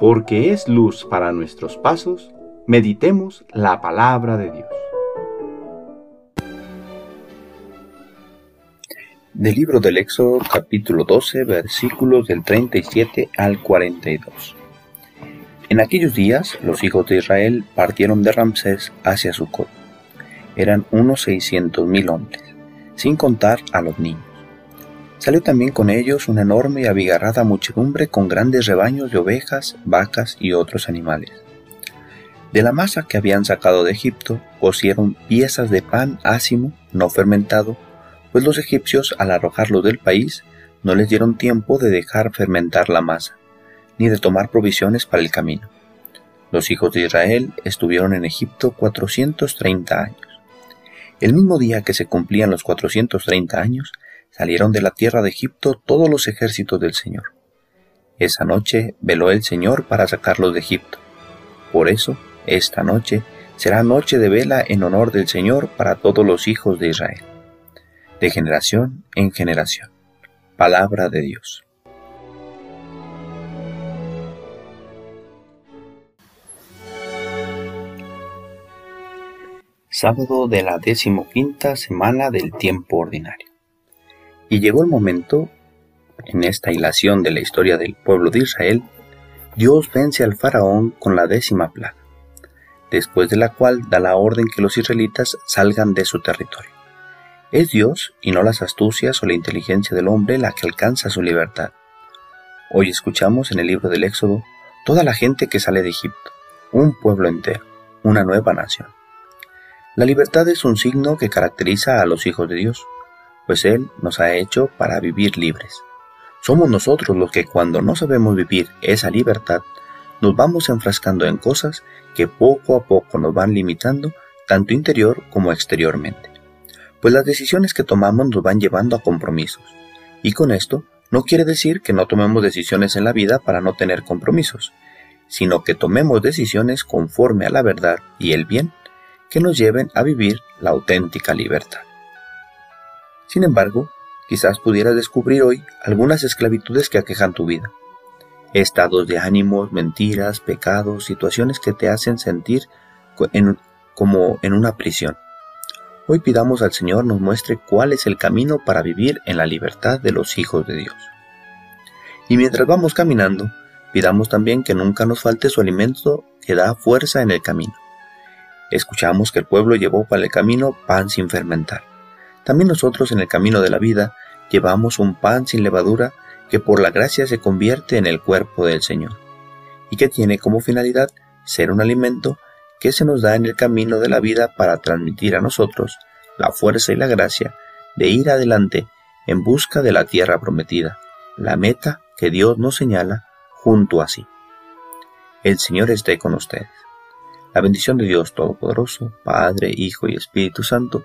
porque es luz para nuestros pasos, meditemos la palabra de Dios. Del libro del Éxodo capítulo 12 versículos del 37 al 42. En aquellos días los hijos de Israel partieron de Ramsés hacia Sucot. Eran unos seiscientos mil hombres, sin contar a los niños. Salió también con ellos una enorme y abigarrada muchedumbre con grandes rebaños de ovejas, vacas y otros animales. De la masa que habían sacado de Egipto, cocieron piezas de pan ácimo, no fermentado, pues los egipcios al arrojarlo del país no les dieron tiempo de dejar fermentar la masa, ni de tomar provisiones para el camino. Los hijos de Israel estuvieron en Egipto 430 años. El mismo día que se cumplían los 430 años, salieron de la tierra de Egipto todos los ejércitos del Señor. Esa noche veló el Señor para sacarlos de Egipto. Por eso, esta noche será noche de vela en honor del Señor para todos los hijos de Israel, de generación en generación. Palabra de Dios. Sábado de la decimoquinta semana del tiempo ordinario. Y llegó el momento, en esta hilación de la historia del pueblo de Israel, Dios vence al faraón con la décima plaga, después de la cual da la orden que los israelitas salgan de su territorio. Es Dios y no las astucias o la inteligencia del hombre la que alcanza su libertad. Hoy escuchamos en el libro del Éxodo toda la gente que sale de Egipto, un pueblo entero, una nueva nación. La libertad es un signo que caracteriza a los hijos de Dios pues Él nos ha hecho para vivir libres. Somos nosotros los que cuando no sabemos vivir esa libertad, nos vamos enfrascando en cosas que poco a poco nos van limitando tanto interior como exteriormente. Pues las decisiones que tomamos nos van llevando a compromisos. Y con esto no quiere decir que no tomemos decisiones en la vida para no tener compromisos, sino que tomemos decisiones conforme a la verdad y el bien que nos lleven a vivir la auténtica libertad. Sin embargo, quizás pudieras descubrir hoy algunas esclavitudes que aquejan tu vida. Estados de ánimos, mentiras, pecados, situaciones que te hacen sentir como en una prisión. Hoy pidamos al Señor nos muestre cuál es el camino para vivir en la libertad de los hijos de Dios. Y mientras vamos caminando, pidamos también que nunca nos falte su alimento que da fuerza en el camino. Escuchamos que el pueblo llevó para el camino pan sin fermentar. También nosotros en el camino de la vida llevamos un pan sin levadura que por la gracia se convierte en el cuerpo del Señor, y que tiene como finalidad ser un alimento que se nos da en el camino de la vida para transmitir a nosotros la fuerza y la gracia de ir adelante en busca de la tierra prometida, la meta que Dios nos señala junto a sí. El Señor esté con ustedes. La bendición de Dios Todopoderoso, Padre, Hijo y Espíritu Santo,